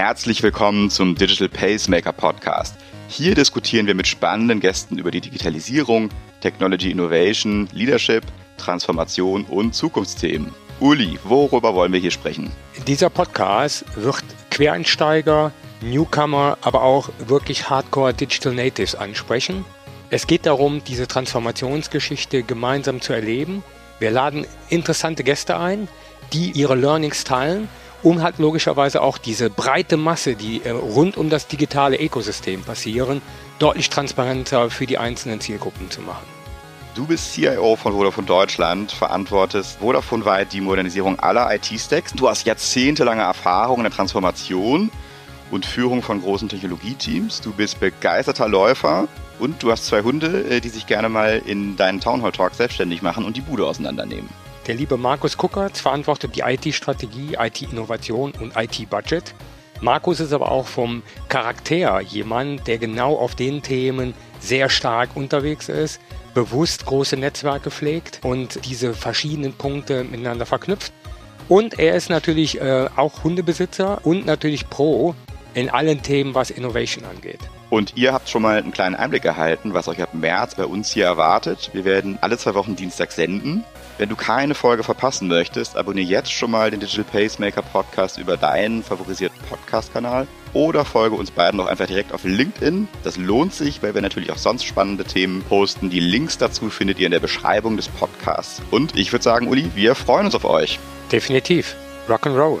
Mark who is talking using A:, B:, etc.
A: Herzlich willkommen zum Digital Pacemaker Podcast. Hier diskutieren wir mit spannenden Gästen über die Digitalisierung, Technology Innovation, Leadership, Transformation und Zukunftsthemen. Uli, worüber wollen wir hier sprechen?
B: Dieser Podcast wird Quereinsteiger, Newcomer, aber auch wirklich Hardcore Digital Natives ansprechen. Es geht darum, diese Transformationsgeschichte gemeinsam zu erleben. Wir laden interessante Gäste ein, die ihre Learnings teilen um halt logischerweise auch diese breite Masse, die äh, rund um das digitale Ökosystem passieren, deutlich transparenter für die einzelnen Zielgruppen zu machen.
A: Du bist CIO von Vodafone Deutschland, verantwortest Vodafone-weit die Modernisierung aller IT-Stacks. Du hast jahrzehntelange Erfahrung in der Transformation und Führung von großen Technologieteams. Du bist begeisterter Läufer und du hast zwei Hunde, äh, die sich gerne mal in deinen Townhall Talk selbstständig machen und die Bude auseinandernehmen.
B: Der liebe Markus Kuckertz verantwortet die IT-Strategie, IT-Innovation und IT-Budget. Markus ist aber auch vom Charakter jemand, der genau auf den Themen sehr stark unterwegs ist, bewusst große Netzwerke pflegt und diese verschiedenen Punkte miteinander verknüpft. Und er ist natürlich äh, auch Hundebesitzer und natürlich Pro in allen Themen, was Innovation angeht.
A: Und ihr habt schon mal einen kleinen Einblick erhalten, was euch ab März bei uns hier erwartet. Wir werden alle zwei Wochen Dienstag senden. Wenn du keine Folge verpassen möchtest, abonniere jetzt schon mal den Digital Pacemaker Podcast über deinen favorisierten Podcast-Kanal oder folge uns beiden doch einfach direkt auf LinkedIn. Das lohnt sich, weil wir natürlich auch sonst spannende Themen posten. Die Links dazu findet ihr in der Beschreibung des Podcasts. Und ich würde sagen, Uli, wir freuen uns auf euch.
B: Definitiv. Rock'n'Roll.